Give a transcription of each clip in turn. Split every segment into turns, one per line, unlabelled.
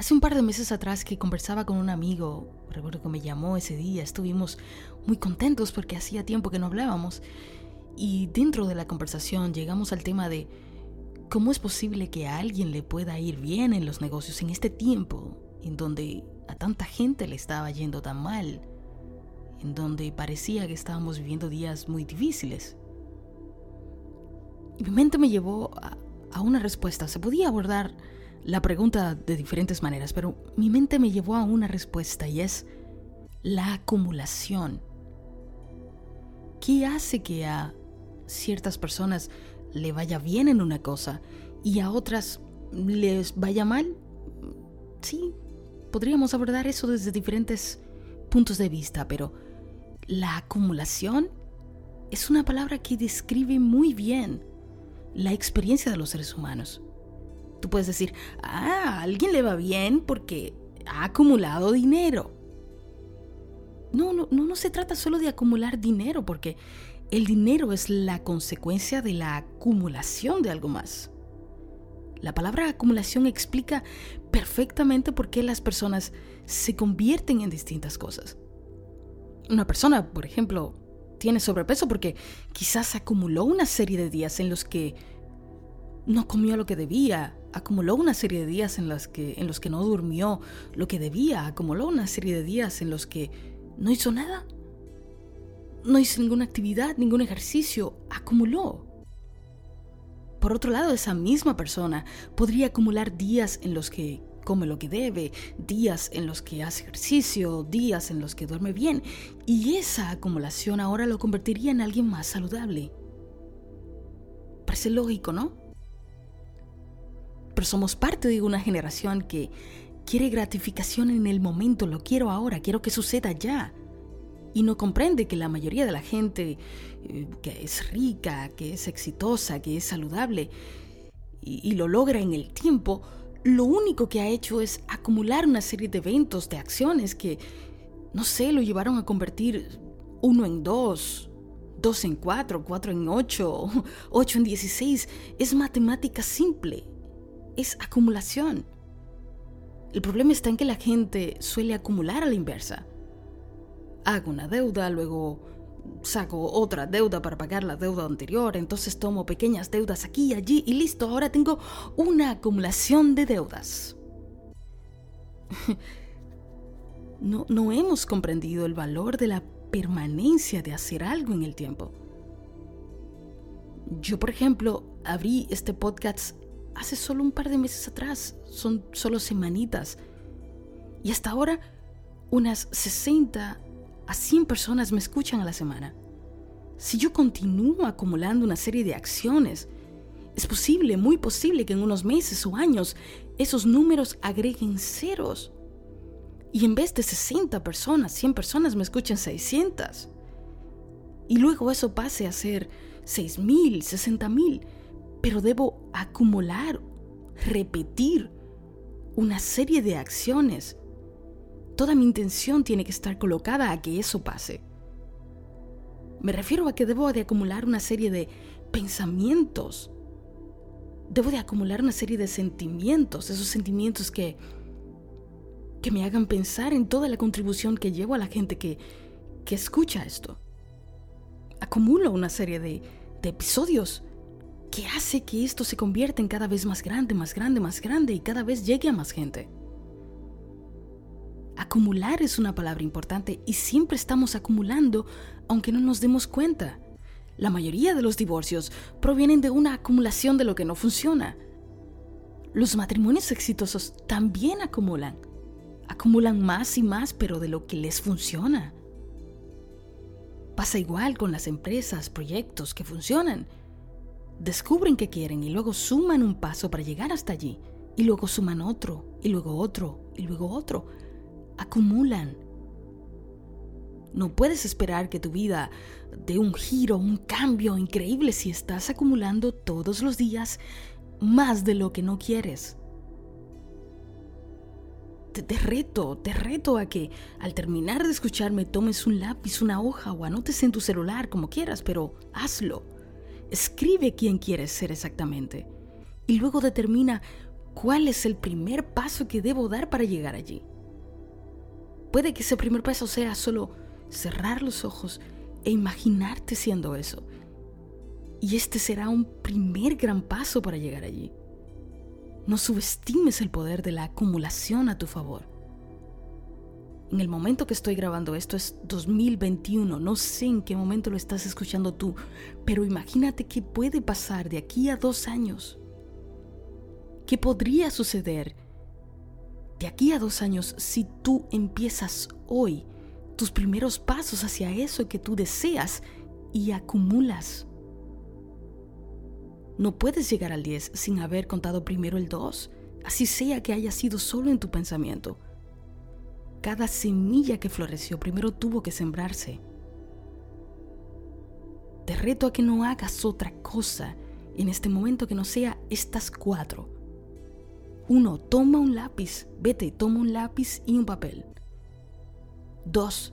Hace un par de meses atrás que conversaba con un amigo, recuerdo que me llamó ese día, estuvimos muy contentos porque hacía tiempo que no hablábamos y dentro de la conversación llegamos al tema de cómo es posible que a alguien le pueda ir bien en los negocios en este tiempo en donde a tanta gente le estaba yendo tan mal, en donde parecía que estábamos viviendo días muy difíciles. Y mi mente me llevó a, a una respuesta. Se podía abordar la pregunta de diferentes maneras, pero mi mente me llevó a una respuesta y es la acumulación. ¿Qué hace que a ciertas personas le vaya bien en una cosa y a otras les vaya mal? Sí, podríamos abordar eso desde diferentes puntos de vista, pero la acumulación es una palabra que describe muy bien la experiencia de los seres humanos. Tú puedes decir, ah, a alguien le va bien porque ha acumulado dinero. No, no, no, no se trata solo de acumular dinero, porque el dinero es la consecuencia de la acumulación de algo más. La palabra acumulación explica perfectamente por qué las personas se convierten en distintas cosas. Una persona, por ejemplo, tiene sobrepeso porque quizás acumuló una serie de días en los que no comió lo que debía, acumuló una serie de días en los que, en los que no durmió lo que debía, acumuló una serie de días en los que no hizo nada, no hizo ninguna actividad, ningún ejercicio, acumuló. Por otro lado, esa misma persona podría acumular días en los que come lo que debe, días en los que hace ejercicio, días en los que duerme bien, y esa acumulación ahora lo convertiría en alguien más saludable. Parece lógico, ¿no? Pero somos parte de una generación que quiere gratificación en el momento, lo quiero ahora, quiero que suceda ya. Y no comprende que la mayoría de la gente eh, que es rica, que es exitosa, que es saludable y, y lo logra en el tiempo, lo único que ha hecho es acumular una serie de eventos, de acciones que, no sé, lo llevaron a convertir uno en dos, dos en cuatro, cuatro en ocho, ocho en dieciséis. Es matemática simple es acumulación. El problema está en que la gente suele acumular a la inversa. Hago una deuda, luego saco otra deuda para pagar la deuda anterior, entonces tomo pequeñas deudas aquí y allí y listo, ahora tengo una acumulación de deudas. No, no hemos comprendido el valor de la permanencia de hacer algo en el tiempo. Yo, por ejemplo, abrí este podcast hace solo un par de meses atrás, son solo semanitas. Y hasta ahora unas 60 a 100 personas me escuchan a la semana. Si yo continúo acumulando una serie de acciones, es posible, muy posible que en unos meses o años esos números agreguen ceros. Y en vez de 60 personas, 100 personas me escuchen 600. Y luego eso pase a ser 6.000, 60.000 pero debo acumular, repetir una serie de acciones. Toda mi intención tiene que estar colocada a que eso pase. Me refiero a que debo de acumular una serie de pensamientos. Debo de acumular una serie de sentimientos, esos sentimientos que que me hagan pensar en toda la contribución que llevo a la gente que, que escucha esto. Acumulo una serie de, de episodios que hace que esto se convierta en cada vez más grande, más grande, más grande y cada vez llegue a más gente. Acumular es una palabra importante y siempre estamos acumulando aunque no nos demos cuenta. La mayoría de los divorcios provienen de una acumulación de lo que no funciona. Los matrimonios exitosos también acumulan. Acumulan más y más, pero de lo que les funciona. Pasa igual con las empresas, proyectos que funcionan descubren que quieren y luego suman un paso para llegar hasta allí, y luego suman otro, y luego otro, y luego otro. Acumulan. No puedes esperar que tu vida dé un giro, un cambio increíble si estás acumulando todos los días más de lo que no quieres. Te, te, reto, te reto a que al terminar de escucharme tomes un lápiz, una hoja o anotes en tu celular, como quieras, pero hazlo. Escribe quién quieres ser exactamente y luego determina cuál es el primer paso que debo dar para llegar allí. Puede que ese primer paso sea solo cerrar los ojos e imaginarte siendo eso. Y este será un primer gran paso para llegar allí. No subestimes el poder de la acumulación a tu favor. En el momento que estoy grabando esto es 2021, no sé en qué momento lo estás escuchando tú, pero imagínate qué puede pasar de aquí a dos años. ¿Qué podría suceder de aquí a dos años si tú empiezas hoy tus primeros pasos hacia eso que tú deseas y acumulas? No puedes llegar al 10 sin haber contado primero el 2, así sea que haya sido solo en tu pensamiento. Cada semilla que floreció primero tuvo que sembrarse. Te reto a que no hagas otra cosa en este momento que no sea estas cuatro. Uno, toma un lápiz, vete, toma un lápiz y un papel. Dos,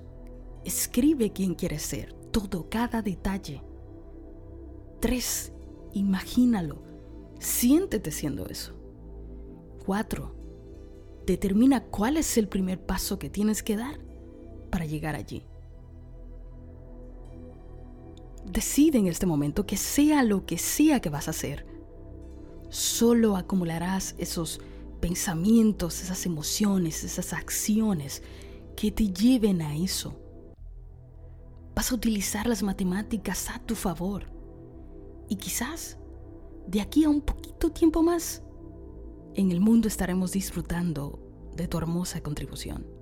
escribe quién quieres ser, todo, cada detalle. Tres, Imagínalo. Siéntete siendo eso. 4. Determina cuál es el primer paso que tienes que dar para llegar allí. Decide en este momento que sea lo que sea que vas a hacer. Solo acumularás esos pensamientos, esas emociones, esas acciones que te lleven a eso. Vas a utilizar las matemáticas a tu favor y quizás de aquí a un poquito tiempo más, en el mundo estaremos disfrutando de tu hermosa contribución.